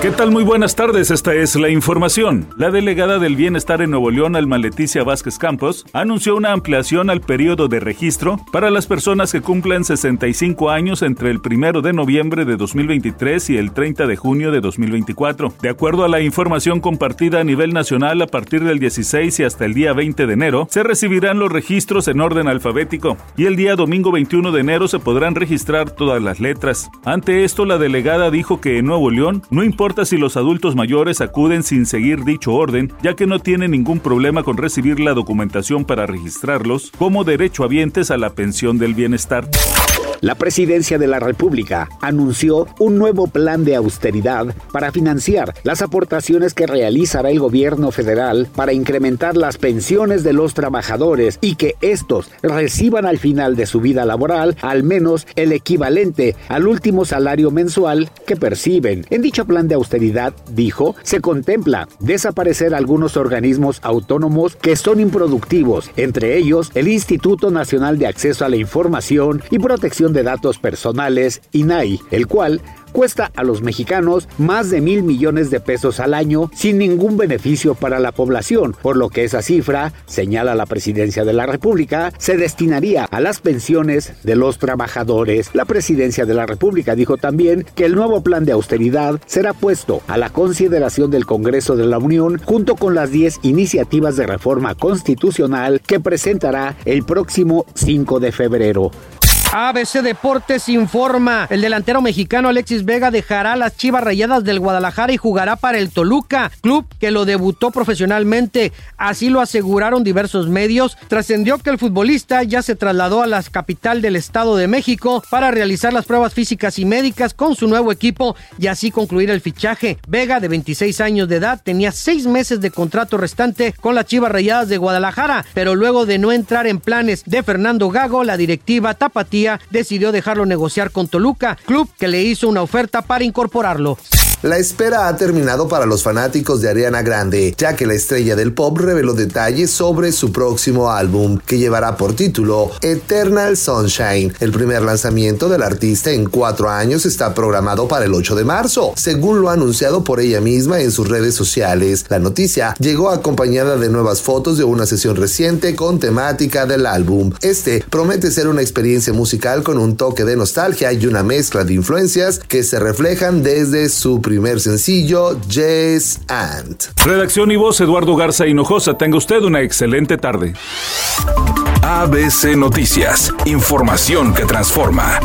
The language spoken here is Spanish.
¿Qué tal? Muy buenas tardes, esta es la información. La delegada del Bienestar en Nuevo León, Alma Leticia Vázquez Campos, anunció una ampliación al periodo de registro para las personas que cumplan 65 años entre el 1 de noviembre de 2023 y el 30 de junio de 2024. De acuerdo a la información compartida a nivel nacional, a partir del 16 y hasta el día 20 de enero, se recibirán los registros en orden alfabético y el día domingo 21 de enero se podrán registrar todas las letras. Ante esto, la delegada dijo que en Nuevo León no importa si los adultos mayores acuden sin seguir dicho orden, ya que no tienen ningún problema con recibir la documentación para registrarlos como derechohabientes a la pensión del bienestar. La presidencia de la República anunció un nuevo plan de austeridad para financiar las aportaciones que realizará el gobierno federal para incrementar las pensiones de los trabajadores y que estos reciban al final de su vida laboral al menos el equivalente al último salario mensual que perciben. En dicho plan de austeridad, dijo, se contempla desaparecer algunos organismos autónomos que son improductivos, entre ellos el Instituto Nacional de Acceso a la Información y Protección de Datos Personales, INAI, el cual cuesta a los mexicanos más de mil millones de pesos al año sin ningún beneficio para la población, por lo que esa cifra, señala la presidencia de la República, se destinaría a las pensiones de los trabajadores. La presidencia de la República dijo también que el nuevo plan de austeridad será puesto a la consideración del Congreso de la Unión junto con las 10 iniciativas de reforma constitucional que presentará el próximo 5 de febrero. ABC Deportes informa, el delantero mexicano Alexis Vega dejará las Chivas Rayadas del Guadalajara y jugará para el Toluca, club que lo debutó profesionalmente. Así lo aseguraron diversos medios. Trascendió que el futbolista ya se trasladó a la capital del Estado de México para realizar las pruebas físicas y médicas con su nuevo equipo y así concluir el fichaje. Vega, de 26 años de edad, tenía seis meses de contrato restante con las Chivas Rayadas de Guadalajara, pero luego de no entrar en planes de Fernando Gago, la directiva Tapatía decidió dejarlo negociar con Toluca, club que le hizo una oferta para incorporarlo. La espera ha terminado para los fanáticos de Ariana Grande, ya que la estrella del pop reveló detalles sobre su próximo álbum, que llevará por título Eternal Sunshine. El primer lanzamiento del artista en cuatro años está programado para el 8 de marzo, según lo anunciado por ella misma en sus redes sociales. La noticia llegó acompañada de nuevas fotos de una sesión reciente con temática del álbum. Este promete ser una experiencia musical con un toque de nostalgia y una mezcla de influencias que se reflejan desde su primer sencillo, Yes and. Redacción y voz Eduardo Garza Hinojosa. Tenga usted una excelente tarde. ABC Noticias. Información que transforma.